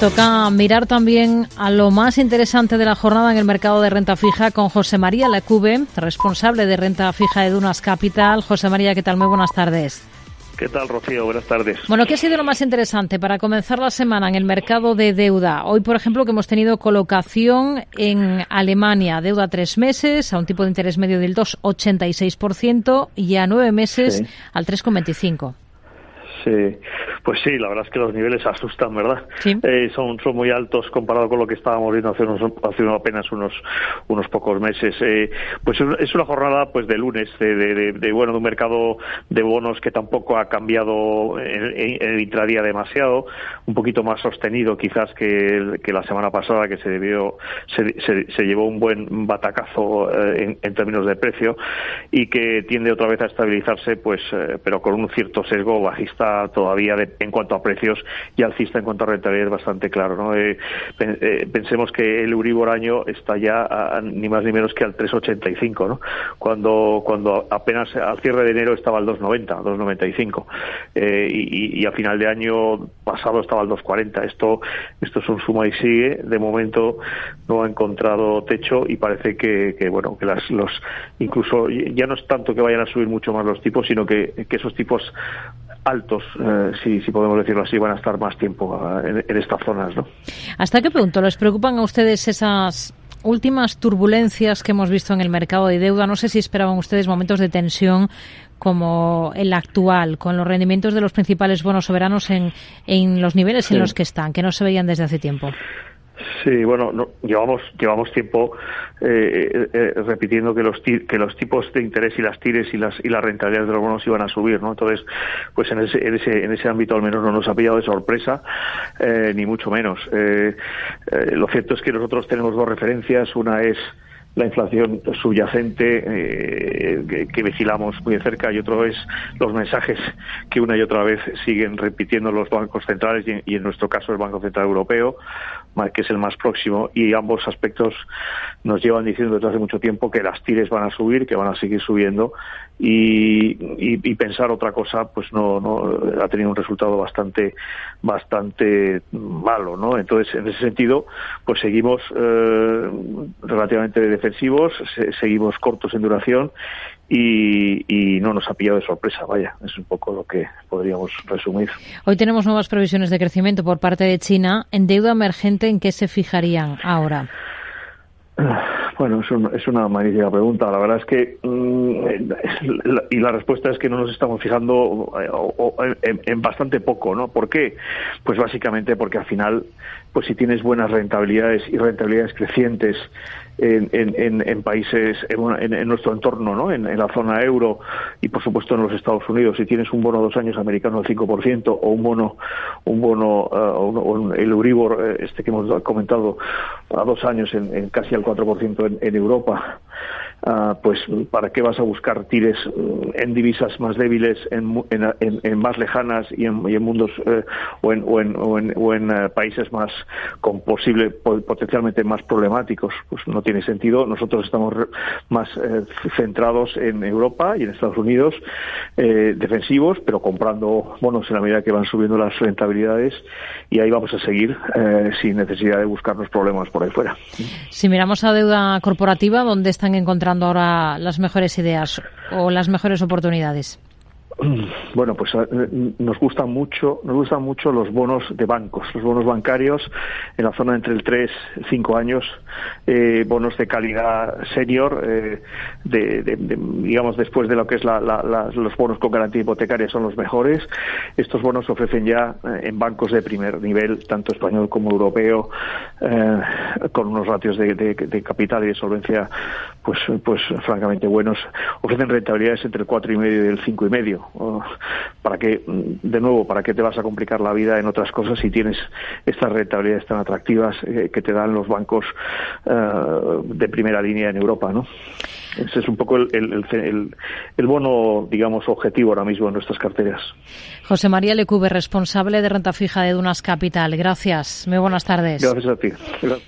Toca mirar también a lo más interesante de la jornada en el mercado de renta fija con José María Lecube, responsable de renta fija de Dunas Capital. José María, ¿qué tal? Muy buenas tardes. ¿Qué tal, Rocío? Buenas tardes. Bueno, ¿qué ha sido lo más interesante para comenzar la semana en el mercado de deuda? Hoy, por ejemplo, que hemos tenido colocación en Alemania, deuda a tres meses a un tipo de interés medio del 2,86% y a nueve meses al 3,25%. Sí, pues sí, la verdad es que los niveles asustan, ¿verdad? Sí. Eh, son, son muy altos comparado con lo que estábamos viendo hace, unos, hace apenas unos, unos pocos meses. Eh, pues es una jornada pues de lunes, de, de, de, bueno, de un mercado de bonos que tampoco ha cambiado en, el intradía demasiado, un poquito más sostenido quizás que, que la semana pasada, que se debió, se, se, se llevó un buen batacazo eh, en, en, términos de precio y que tiende otra vez a estabilizarse, pues, eh, pero con un cierto sesgo bajista todavía en cuanto a precios y alcista en cuanto a rentabilidad es bastante claro. ¿no? Eh, eh, pensemos que el Euribor año está ya ni más ni menos que al 3,85, ¿no? cuando, cuando apenas al cierre de enero estaba al 2,90, 2,95 eh, y, y, a final de año pasado estaba al 2,40. Esto, esto es un suma y sigue. De momento no ha encontrado techo y parece que, que bueno que las, los incluso ya no es tanto que vayan a subir mucho más los tipos, sino que, que esos tipos altos, eh, si, si, podemos decirlo así, van a estar más tiempo uh, en, en, estas zonas. ¿no? ¿Hasta qué punto les preocupan a ustedes esas últimas turbulencias que hemos visto en el mercado de deuda? No sé si esperaban ustedes momentos de tensión como el actual, con los rendimientos de los principales bonos soberanos en, en los niveles sí. en los que están, que no se veían desde hace tiempo. Sí, bueno, no, llevamos llevamos tiempo eh, eh, repitiendo que los que los tipos de interés y las tires y las y las rentabilidades de los bonos iban a subir, ¿no? Entonces, pues en ese en ese en ese ámbito al menos no nos ha pillado de sorpresa eh, ni mucho menos. lo cierto es que nosotros tenemos dos referencias, una es la inflación subyacente eh, que, vigilamos muy de cerca y otro es los mensajes que una y otra vez siguen repitiendo los bancos centrales y, en nuestro caso el Banco Central Europeo que es el más próximo y ambos aspectos nos llevan diciendo desde hace mucho tiempo que las tires van a subir, que van a seguir subiendo y, pensar otra cosa pues no, no ha tenido un resultado bastante bastante malo, ¿no? Entonces en ese sentido pues seguimos eh, relativamente defensivos, se, seguimos cortos en duración y, y, no nos ha pillado de sorpresa, vaya, es un poco lo que podríamos resumir. Hoy tenemos nuevas previsiones de crecimiento por parte de China. ¿En deuda emergente en qué se fijarían ahora? Bueno, es, un, es, una magnífica pregunta. La verdad es que, mmm, y la respuesta es que no nos estamos fijando eh, en, en, bastante poco, ¿no? ¿Por qué? Pues básicamente porque al final, pues si tienes buenas rentabilidades y rentabilidades crecientes en, en, en países, en, nuestro entorno, ¿no? En, la zona euro y por supuesto en los Estados Unidos, si tienes un bono dos años americano al 5% o un bono, un bono, uh, un, el Euribor, este que hemos comentado, a dos años en, casi al 4% en, en Europa, uh, pues ¿para qué vas a buscar tires en divisas más débiles, en, en, en más lejanas y en, y en mundos uh, o en, o en, o en, o en uh, países más con posible, potencialmente más problemáticos? Pues no tiene sentido. Nosotros estamos más eh, centrados en Europa y en Estados Unidos, eh, defensivos, pero comprando bonos en la medida que van subiendo las rentabilidades y ahí vamos a seguir eh, sin necesidad de buscarnos problemas por ahí fuera. Si miramos a deuda corporativa, ¿dónde están encontrando ahora las mejores ideas o las mejores oportunidades? Bueno, pues nos gustan mucho, nos gustan mucho los bonos de bancos, los bonos bancarios en la zona entre el 3 y 5 años, eh, bonos de calidad senior, eh, de, digamos después de lo que es la, los bonos con garantía hipotecaria son los mejores. Estos bonos se ofrecen ya eh, en bancos de primer nivel, tanto español como europeo, eh, con unos ratios de, de, capital y de solvencia, pues, pues francamente buenos. Ofrecen rentabilidades entre el 4,5 y el 5,5 para que, de nuevo, para qué te vas a complicar la vida en otras cosas si tienes estas rentabilidades tan atractivas eh, que te dan los bancos uh, de primera línea en Europa, ¿no? Ese es un poco el, el, el, el, bono, digamos, objetivo ahora mismo en nuestras carteras. José María Lecube, responsable de renta fija de Dunas Capital. Gracias. Muy buenas tardes. Gracias a ti. Gracias.